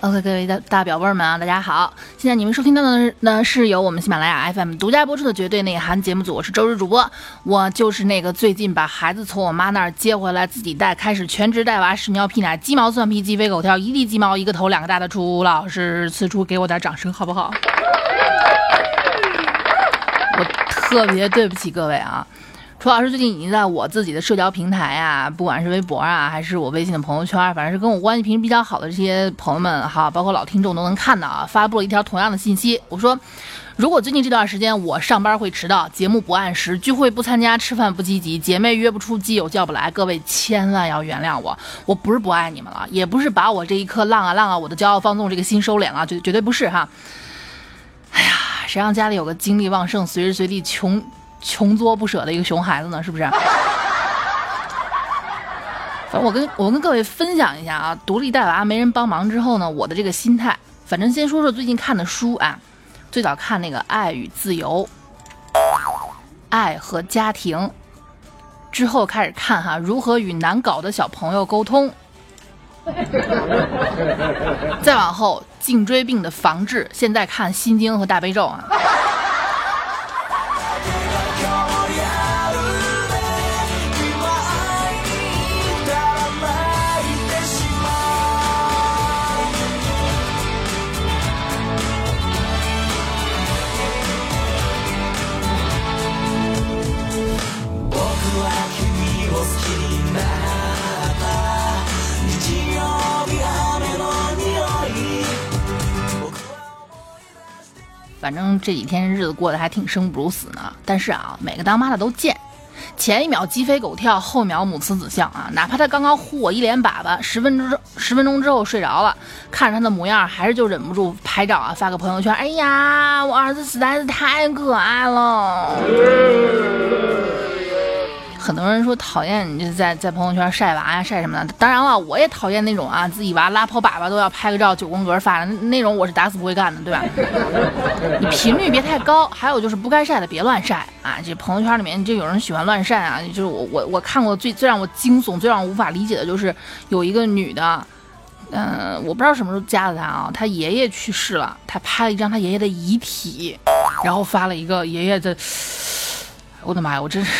OK，各位大大表妹们啊，大家好！现在你们收听到的呢是由我们喜马拉雅 FM 独家播出的《绝对内涵》节目组，我是周日主播，我就是那个最近把孩子从我妈那儿接回来自己带，开始全职带娃，屎尿屁奶，鸡毛蒜皮鸡飞狗跳，一地鸡毛一个头两个大的楚老师，此处给我点掌声好不好？我特别对不起各位啊！楚老师最近已经在我自己的社交平台啊，不管是微博啊，还是我微信的朋友圈，反正是跟我关系平时比较好的这些朋友们哈，包括老听众都能看到啊，发布了一条同样的信息。我说，如果最近这段时间我上班会迟到，节目不按时，聚会不参加，吃饭不积极，姐妹约不出，基友叫不来，各位千万要原谅我。我不是不爱你们了，也不是把我这一颗浪啊浪啊，我的骄傲放纵这个心收敛了，绝绝对不是哈。哎呀，谁让家里有个精力旺盛、随时随地穷。穷作不舍的一个熊孩子呢，是不是？反正我跟我跟各位分享一下啊，独立带娃没人帮忙之后呢，我的这个心态。反正先说说最近看的书啊，最早看那个《爱与自由》，爱和家庭，之后开始看哈，如何与难搞的小朋友沟通，再往后颈椎病的防治，现在看《心经》和大悲咒啊。反正这几天日子过得还挺生不如死呢。但是啊，每个当妈的都贱，前一秒鸡飞狗跳，后一秒母慈子孝啊！哪怕他刚刚呼我一脸粑粑，十分钟十分钟之后睡着了，看着他的模样，还是就忍不住拍照啊，发个朋友圈。哎呀，我儿子实在是太可爱了。很多人说讨厌你就在在朋友圈晒娃呀晒什么的，当然了，我也讨厌那种啊自己娃拉泡粑粑都要拍个照九宫格发的那种，我是打死不会干的，对吧？你 频率别太高，还有就是不该晒的别乱晒啊！这朋友圈里面就有人喜欢乱晒啊，就是我我我看过最最让我惊悚、最让我无法理解的就是有一个女的，嗯，我不知道什么时候加的她啊，她爷爷去世了，她拍了一张她爷爷的遗体，然后发了一个爷爷的，我的妈呀，我真是。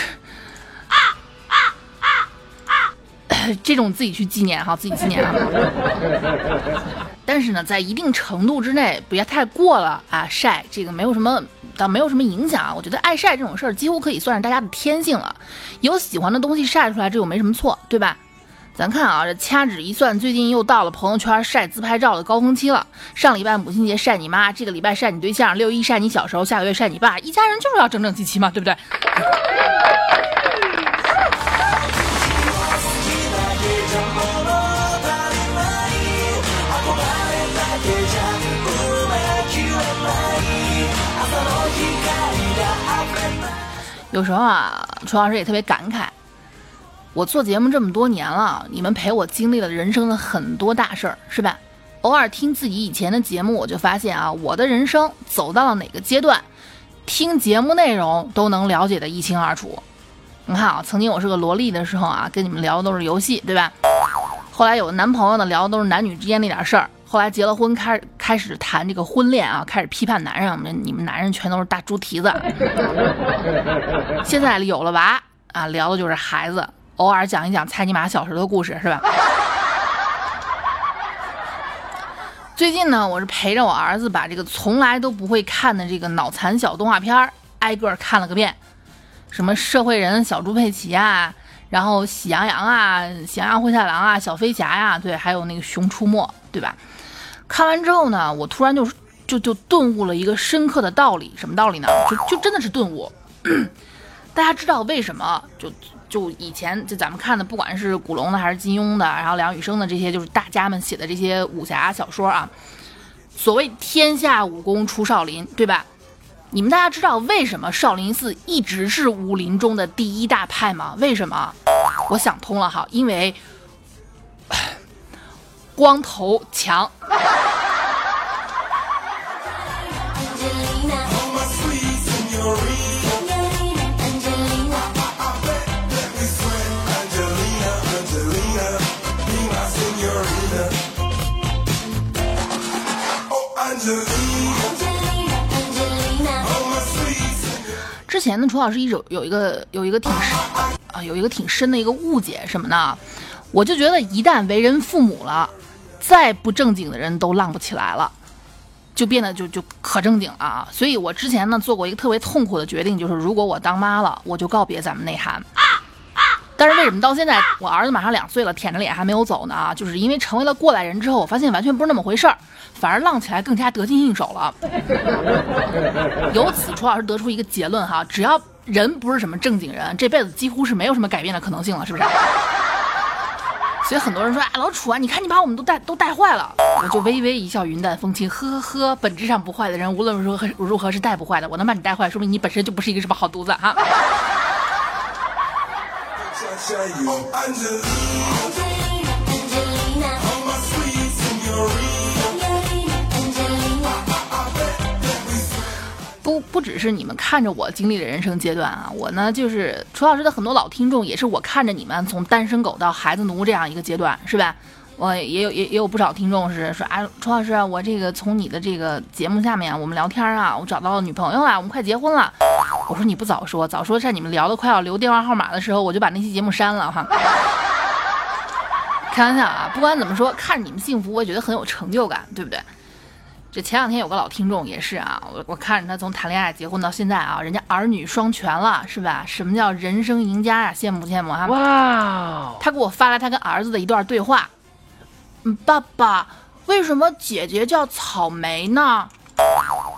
这种自己去纪念哈，自己纪念啊。但是呢，在一定程度之内，不要太过了啊。晒这个没有什么，倒没有什么影响啊。我觉得爱晒这种事儿，几乎可以算是大家的天性了。有喜欢的东西晒出来，这又没什么错，对吧？咱看啊，这掐指一算，最近又到了朋友圈晒自拍照的高峰期了。上礼拜母亲节晒你妈，这个礼拜晒你对象，六一晒你小时候，下个月晒你爸，一家人就是要整整齐齐嘛，对不对？有时候啊，楚老师也特别感慨，我做节目这么多年了，你们陪我经历了人生的很多大事儿，是吧？偶尔听自己以前的节目，我就发现啊，我的人生走到了哪个阶段，听节目内容都能了解的一清二楚。你看啊，曾经我是个萝莉的时候啊，跟你们聊的都是游戏，对吧？后来有了男朋友呢，聊的都是男女之间那点事儿。后来结了婚，开始开始谈这个婚恋啊，开始批判男人，你们男人全都是大猪蹄子。现在有了娃啊，聊的就是孩子，偶尔讲一讲猜你妈小时候的故事，是吧？最近呢，我是陪着我儿子把这个从来都不会看的这个脑残小动画片挨个看了个遍，什么社会人、小猪佩奇啊，然后喜羊羊啊、喜羊羊灰太狼啊、小飞侠呀，对，还有那个熊出没，对吧？看完之后呢，我突然就就就顿悟了一个深刻的道理，什么道理呢？就就真的是顿悟。大家知道为什么？就就以前就咱们看的，不管是古龙的还是金庸的，然后梁羽生的这些，就是大家们写的这些武侠小说啊，所谓天下武功出少林，对吧？你们大家知道为什么少林寺一直是武林中的第一大派吗？为什么？我想通了哈，因为。光头强。之前呢，楚老师一直有一个有一个挺深啊，有一个挺深的一个误解什么呢？我就觉得一旦为人父母了，再不正经的人都浪不起来了，就变得就就可正经了啊。所以我之前呢做过一个特别痛苦的决定，就是如果我当妈了，我就告别咱们内涵。但是为什么到现在我儿子马上两岁了，舔着脸还没有走呢？啊，就是因为成为了过来人之后，我发现完全不是那么回事儿，反而浪起来更加得心应手了。由此，楚老师得出一个结论哈，只要人不是什么正经人，这辈子几乎是没有什么改变的可能性了，是不是？所以很多人说啊，老楚啊，你看你把我们都带都带坏了，我就微微一笑，云淡风轻，呵呵呵，本质上不坏的人，无论如何如何是带不坏的。我能把你带坏，说明你本身就不是一个什么好犊子哈。不只是你们看着我经历的人生阶段啊，我呢就是楚老师的很多老听众，也是我看着你们从单身狗到孩子奴这样一个阶段，是吧？我也有也也有不少听众是说啊，楚老师，我这个从你的这个节目下面我们聊天啊，我找到了女朋友了，我们快结婚了。我说你不早说，早说在你们聊的快要留电话号码的时候，我就把那期节目删了哈。开玩笑啊，不管怎么说，看着你们幸福，我也觉得很有成就感，对不对？这前两天有个老听众也是啊，我我看着他从谈恋爱结婚到现在啊，人家儿女双全了，是吧？什么叫人生赢家呀？羡慕不羡慕啊？哇！他给我发来他跟儿子的一段对话。嗯，爸爸，为什么姐姐叫草莓呢？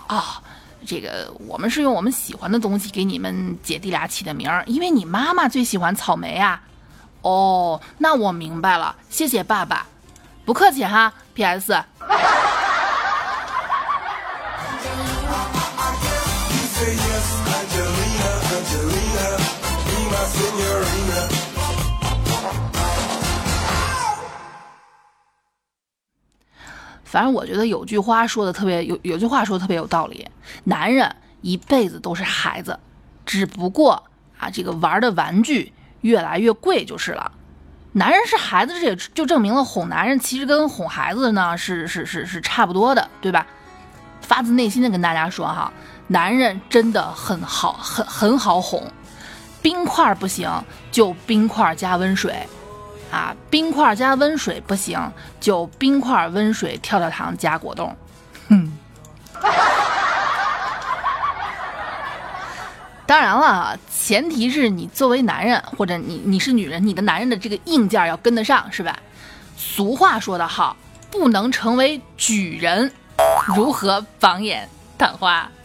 啊，这个我们是用我们喜欢的东西给你们姐弟俩起的名儿，因为你妈妈最喜欢草莓啊。哦，那我明白了，谢谢爸爸，不客气哈。P.S. 反正我觉得有句话说的特别有，有句话说的特别有道理。男人一辈子都是孩子，只不过啊，这个玩的玩具越来越贵就是了。男人是孩子，这也就证明了哄男人其实跟哄孩子呢是是是是差不多的，对吧？发自内心的跟大家说哈，男人真的很好，很很好哄。冰块不行，就冰块加温水。啊，冰块加温水不行，就冰块、温水、跳跳糖加果冻。哼。当然了，前提是你作为男人，或者你你是女人，你的男人的这个硬件要跟得上，是吧？俗话说得好，不能成为举人，如何榜眼探花？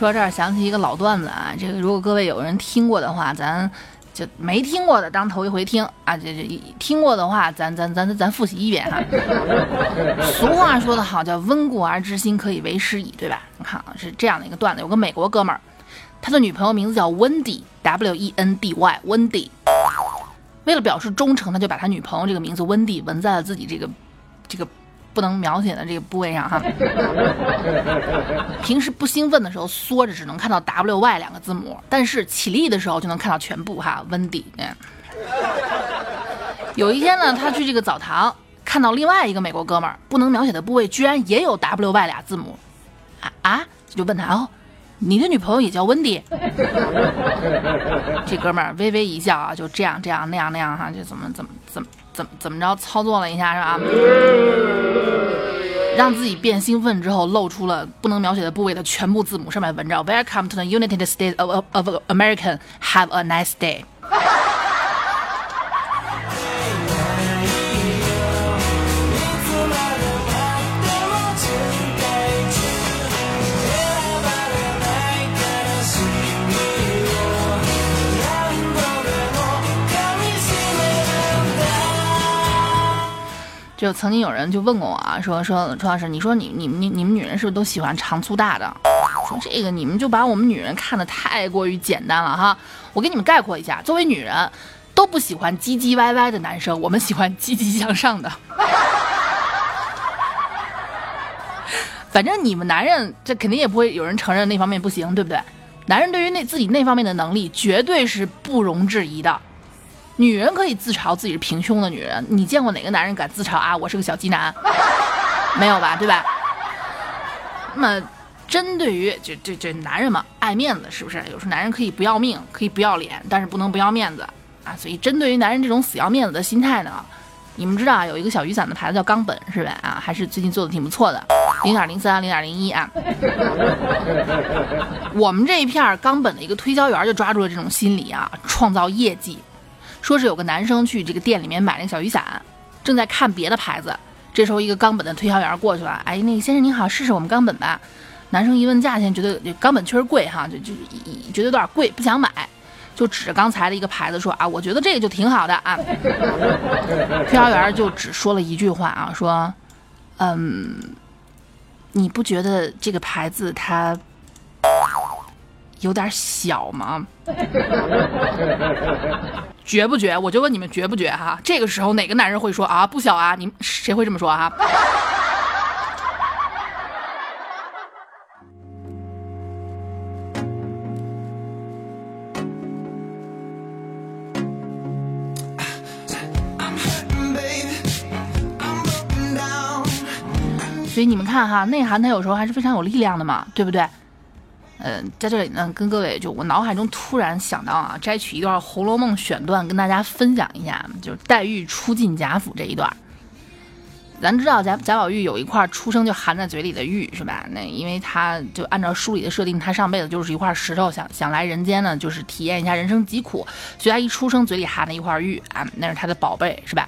说这儿想起一个老段子啊，这个如果各位有人听过的话，咱就没听过的当头一回听啊，这这听过的话，咱咱咱咱复习一遍哈。俗话说得好，叫温故而知新，可以为师矣，对吧？你看啊，是这样的一个段子，有个美国哥们儿，他的女朋友名字叫温迪，W E N D Y，温迪。为了表示忠诚，他就把他女朋友这个名字温迪纹在了自己这个这个。不能描写的这个部位上哈，平时不兴奋的时候缩着只能看到 W Y 两个字母，但是起立的时候就能看到全部哈。温迪，有一天呢，他去这个澡堂，看到另外一个美国哥们儿，不能描写的部位居然也有 W Y 俩字母，啊啊，就问他哦，你的女朋友也叫温迪？这哥们儿微微一笑啊，就这样这样那样那样哈，就怎么怎么怎么。怎么怎么着操作了一下是吧？让自己变兴奋之后，露出了不能描写的部位的全部字母，上面的文章 “Welcome to the United States of of American. have a nice day”。就曾经有人就问过我啊，说说楚老师，你说你你你你们女人是不是都喜欢长粗大的？说这个你们就把我们女人看得太过于简单了哈。我给你们概括一下，作为女人，都不喜欢唧唧歪歪的男生，我们喜欢积极向上的。反正你们男人这肯定也不会有人承认那方面不行，对不对？男人对于那自己那方面的能力绝对是不容置疑的。女人可以自嘲自己是平胸的女人，你见过哪个男人敢自嘲啊？我是个小鸡男，没有吧？对吧？那么，针对于这这这男人嘛，爱面子是不是？有时候男人可以不要命，可以不要脸，但是不能不要面子啊。所以，针对于男人这种死要面子的心态呢，你们知道啊有一个小雨伞的牌子叫冈本是吧？啊，还是最近做的挺不错的，零点零三、零点零一啊。我们这一片冈本的一个推销员就抓住了这种心理啊，创造业绩。说是有个男生去这个店里面买那个小雨伞，正在看别的牌子。这时候一个冈本的推销员过去了，哎，那个先生您好，试试我们冈本吧。男生一问价钱，觉得冈本确实贵哈，就就觉得有点贵，不想买，就指着刚才的一个牌子说啊，我觉得这个就挺好的啊。推销员就只说了一句话啊，说，嗯，你不觉得这个牌子它有点小吗？绝不绝？我就问你们绝不绝哈？这个时候哪个男人会说啊不小啊？你们谁会这么说啊？所以你们看哈，内涵它有时候还是非常有力量的嘛，对不对？嗯，在这里呢，跟各位就我脑海中突然想到啊，摘取一段《红楼梦》选段跟大家分享一下，就是黛玉初进贾府这一段。咱知道贾贾宝玉有一块出生就含在嘴里的玉是吧？那因为他就按照书里的设定，他上辈子就是一块石头，想想来人间呢，就是体验一下人生疾苦，所以他一出生嘴里含了一块玉啊，那是他的宝贝是吧？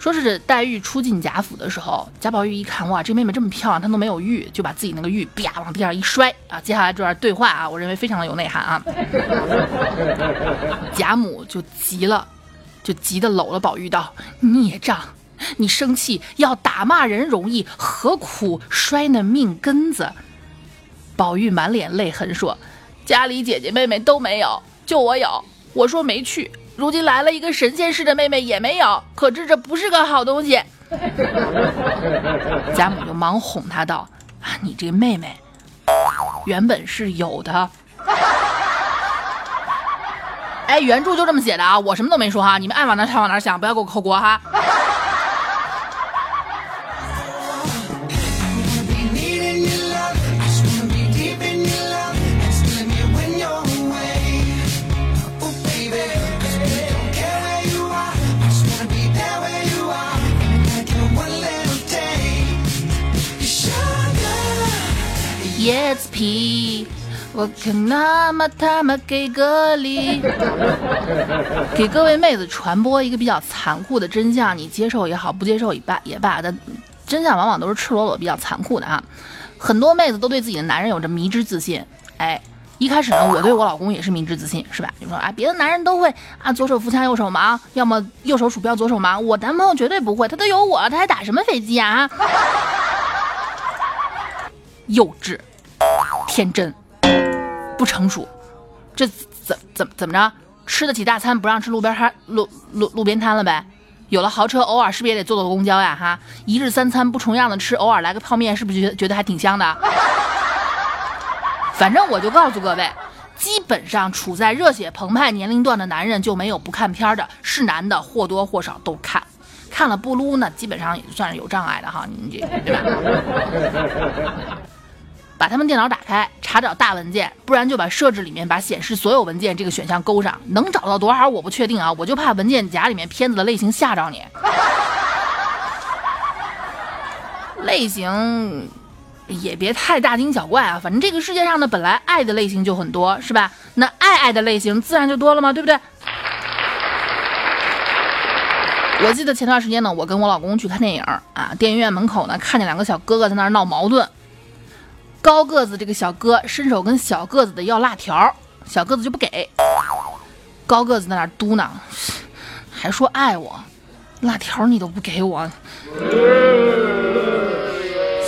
说是黛玉初进贾府的时候，贾宝玉一看，哇，这妹妹这么漂亮，她都没有玉，就把自己那个玉啪往地上一摔啊。接下来这段对话啊，我认为非常的有内涵啊。贾母就急了，就急得搂了宝玉道：“孽障，你生气要打骂人容易，何苦摔那命根子？”宝玉满脸泪痕说：“家里姐姐妹妹都没有，就我有。我说没去。”如今来了一个神仙似的妹妹也没有，可知这不是个好东西。贾母就忙哄他道：“啊，你这妹妹原本是有的。”哎，原著就这么写的啊，我什么都没说哈，你们爱往哪想往哪想，不要给我扣锅哈。叶子皮，我可那么他妈给个力，给各位妹子传播一个比较残酷的真相，你接受也好，不接受也罢也罢，但真相往往都是赤裸裸、比较残酷的啊。很多妹子都对自己的男人有着迷之自信，哎，一开始呢，我对我老公也是迷之自信，是吧？就说啊，别的男人都会啊，左手扶枪，右手忙，要么右手鼠标，左手忙，我男朋友绝对不会，他都有我，他还打什么飞机啊？幼稚。天真，不成熟，这怎怎怎么着？吃得起大餐不让吃路边摊路路路边摊了呗？有了豪车，偶尔是不是也得坐坐公交呀？哈，一日三餐不重样的吃，偶尔来个泡面，是不是觉得觉得还挺香的？反正我就告诉各位，基本上处在热血澎湃年龄段的男人就没有不看片的，是男的或多或少都看，看了不撸呢，基本上也算是有障碍的哈，你这对吧？把他们电脑打开，查找大文件，不然就把设置里面把显示所有文件这个选项勾上。能找到多少我不确定啊，我就怕文件夹里面片子的类型吓着你。类型也别太大惊小怪啊，反正这个世界上呢，本来爱的类型就很多，是吧？那爱爱的类型自然就多了嘛？对不对？我记得前段时间呢，我跟我老公去看电影啊，电影院门口呢，看见两个小哥哥在那儿闹矛盾。高个子这个小哥伸手跟小个子的要辣条，小个子就不给。高个子在那嘟囔，还说爱我，辣条你都不给我。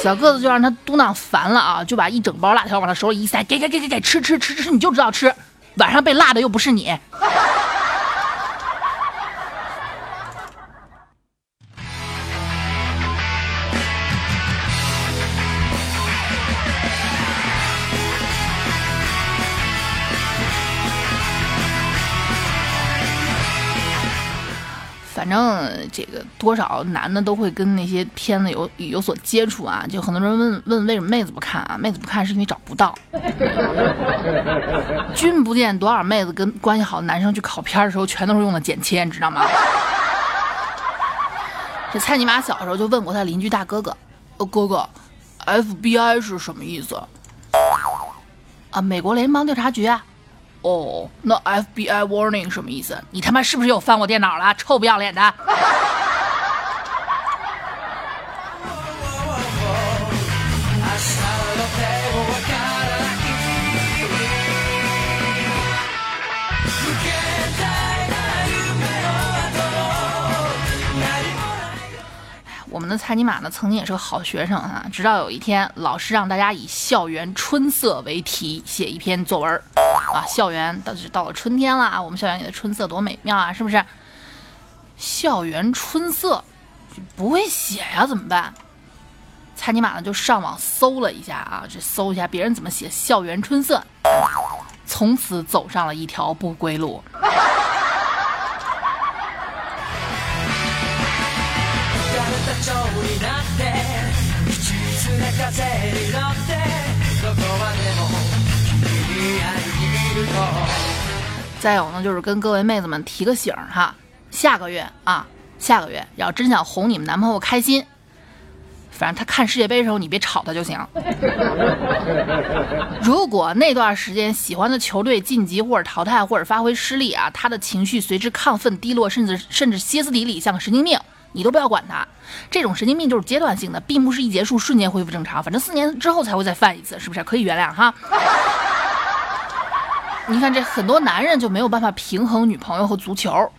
小个子就让他嘟囔烦了啊，就把一整包辣条往他手里一塞，给给给给给，吃吃吃吃，你就知道吃，晚上被辣的又不是你。多少男的都会跟那些片子有有所接触啊，就很多人问问为什么妹子不看啊？妹子不看是因为找不到。君不见多少妹子跟关系好的男生去考片的时候，全都是用的剪切，你知道吗？这蔡尼玛小时候就问过他邻居大哥哥：“呃，哥哥，FBI 是什么意思？”啊，美国联邦调查局啊。哦，那 FBI warning 什么意思？你他妈是不是又翻我电脑了？臭不要脸的！的蔡尼玛呢，曾经也是个好学生啊。直到有一天，老师让大家以“校园春色”为题写一篇作文啊。校园到是到了春天了啊，我们校园里的春色多美妙啊，是不是？校园春色不会写呀，怎么办？蔡尼玛呢就上网搜了一下啊，这搜一下别人怎么写“校园春色”，从此走上了一条不归路。再有呢，就是跟各位妹子们提个醒儿哈，下个月啊，下个月要真想哄你们男朋友开心，反正他看世界杯的时候你别吵他就行。如果那段时间喜欢的球队晋级或者淘汰或者发挥失利啊，他的情绪随之亢奋低落，甚至甚至歇斯底里，像个神经病。你都不要管他，这种神经病就是阶段性的，并不是一结束瞬间恢复正常，反正四年之后才会再犯一次，是不是可以原谅哈？你看这很多男人就没有办法平衡女朋友和足球，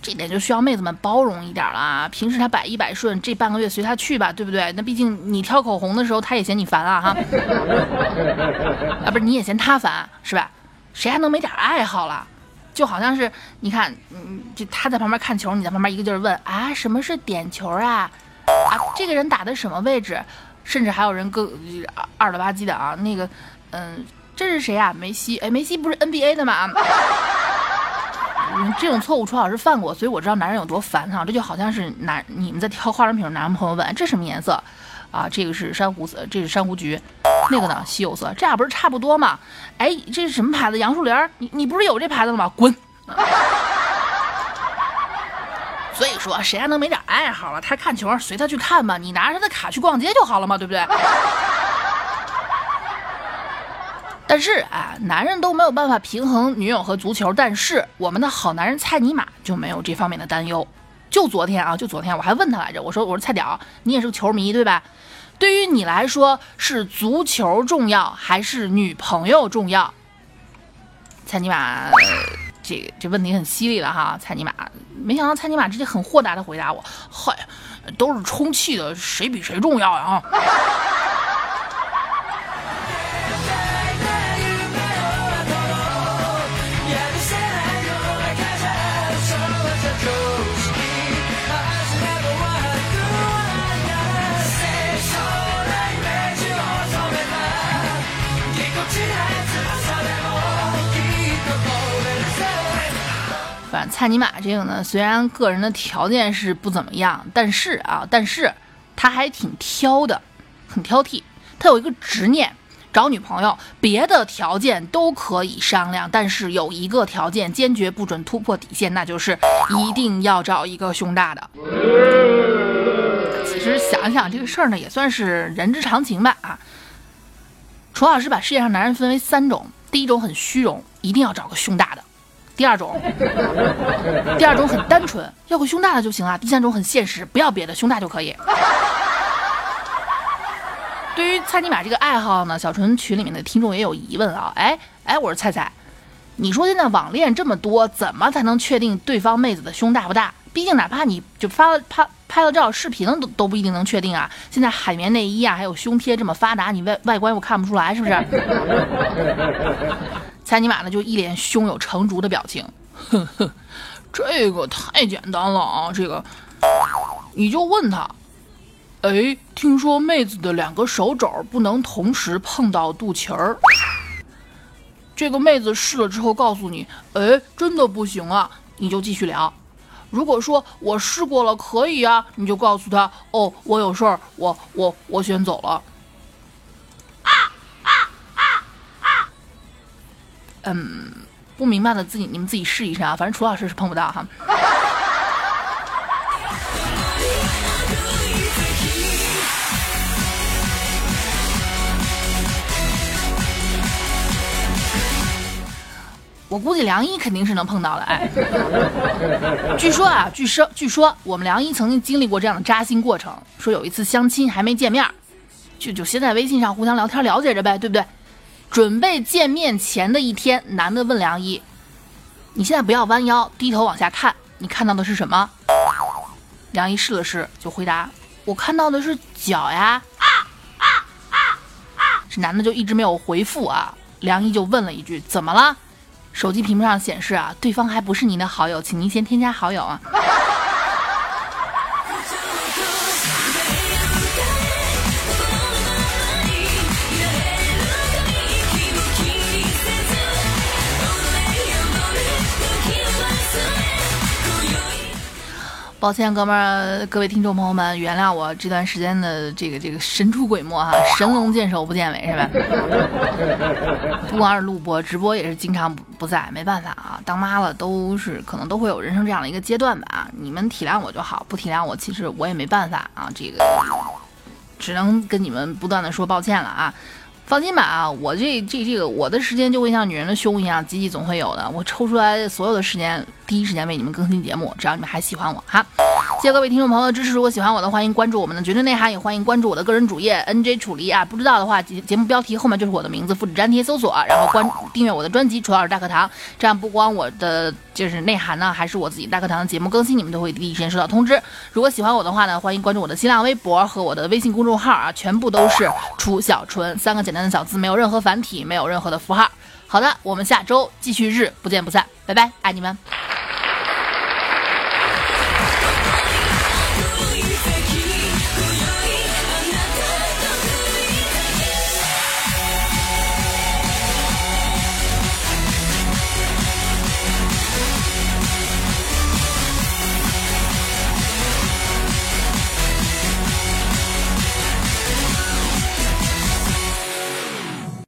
这点就需要妹子们包容一点了。平时他百依百顺，这半个月随他去吧，对不对？那毕竟你挑口红的时候，他也嫌你烦啊哈，啊不是你也嫌他烦是吧？谁还能没点爱好了？就好像是你看，嗯，就他在旁边看球，你在旁边一个劲儿问啊，什么是点球啊？啊，这个人打的什么位置？甚至还有人更二了吧唧的啊，那个，嗯，这是谁啊？梅西？哎，梅西不是 NBA 的吗？这种错误楚老师犯过，所以我知道男人有多烦哈。这就好像是男你们在挑化妆品，男朋友问这什么颜色？啊，这个是珊瑚色，这是珊瑚橘，那个呢稀有色，这俩不是差不多吗？哎，这是什么牌子？杨树林，你你不是有这牌子了吗？滚！所以说，谁还能没点爱好了？他看球随他去看吧，你拿着他的卡去逛街就好了嘛，对不对？但是啊，男人都没有办法平衡女友和足球，但是我们的好男人蔡尼玛就没有这方面的担忧。就昨天啊，就昨天我还问他来着，我说我说菜屌，你也是个球迷对吧？对于你来说是足球重要还是女朋友重要？蔡尼玛，这这问题很犀利了哈，蔡尼玛，没想到蔡尼玛直接很豁达的回答我，嗨，都是充气的，谁比谁重要呀？蔡尼玛这个呢，虽然个人的条件是不怎么样，但是啊，但是他还挺挑的，很挑剔。他有一个执念，找女朋友，别的条件都可以商量，但是有一个条件坚决不准突破底线，那就是一定要找一个胸大的。其实想想这个事儿呢，也算是人之常情吧啊。楚老师把世界上男人分为三种，第一种很虚荣，一定要找个胸大的。第二种，第二种很单纯，要个胸大的就行了。第三种很现实，不要别的，胸大就可以。对于蔡尼玛这个爱好呢，小纯群里面的听众也有疑问啊。哎哎，我说菜菜，你说现在网恋这么多，怎么才能确定对方妹子的胸大不大？毕竟哪怕你就发了拍拍了照、视频，都都不一定能确定啊。现在海绵内衣啊，还有胸贴这么发达，你外外观又看不出来，是不是？蔡尼玛呢，就一脸胸有成竹的表情，呵呵，这个太简单了啊，这个你就问他，哎，听说妹子的两个手肘不能同时碰到肚脐儿。这个妹子试了之后告诉你，哎，真的不行啊，你就继续聊。如果说我试过了可以啊，你就告诉他，哦，我有事儿，我我我先走了。啊啊啊啊！嗯，不明白的自己你们自己试一试啊，反正楚老师是碰不到哈。我估计梁一肯定是能碰到的，哎，据说啊，据说据说我们梁一曾经经历过这样的扎心过程，说有一次相亲还没见面，就就先在微信上互相聊天了解着呗，对不对？准备见面前的一天，男的问梁一：“你现在不要弯腰，低头往下看，你看到的是什么？”梁一试了试，就回答：“我看到的是脚呀。”这男的就一直没有回复啊，梁一就问了一句：“怎么了？”手机屏幕上显示啊，对方还不是您的好友，请您先添加好友啊。抱歉，哥们儿，各位听众朋友们，原谅我这段时间的这个这个神出鬼没哈，神龙见首不见尾是吧？不光是录播，直播也是经常不不在，没办法啊，当妈了都是可能都会有人生这样的一个阶段吧，你们体谅我就好，不体谅我其实我也没办法啊，这个只能跟你们不断的说抱歉了啊。放心吧啊，我这这这个我的时间就会像女人的胸一样，挤挤总会有的。我抽出来所有的时间，第一时间为你们更新节目，只要你们还喜欢我哈。谢谢各位听众朋友的支持，如果喜欢我的，欢迎关注我们的绝对内涵，也欢迎关注我的个人主页 NJ 楚离啊。不知道的话，节节目标题后面就是我的名字，复制粘贴搜索，然后关订阅我的专辑《楚老师大课堂》，这样不光我的就是内涵呢，还是我自己大课堂的节目更新，你们都会第一时间收到通知。如果喜欢我的话呢，欢迎关注我的新浪微博和我的微信公众号啊，全部都是楚小纯三个简单的小字，没有任何繁体，没有任何的符号。好的，我们下周继续日不见不散，拜拜，爱你们。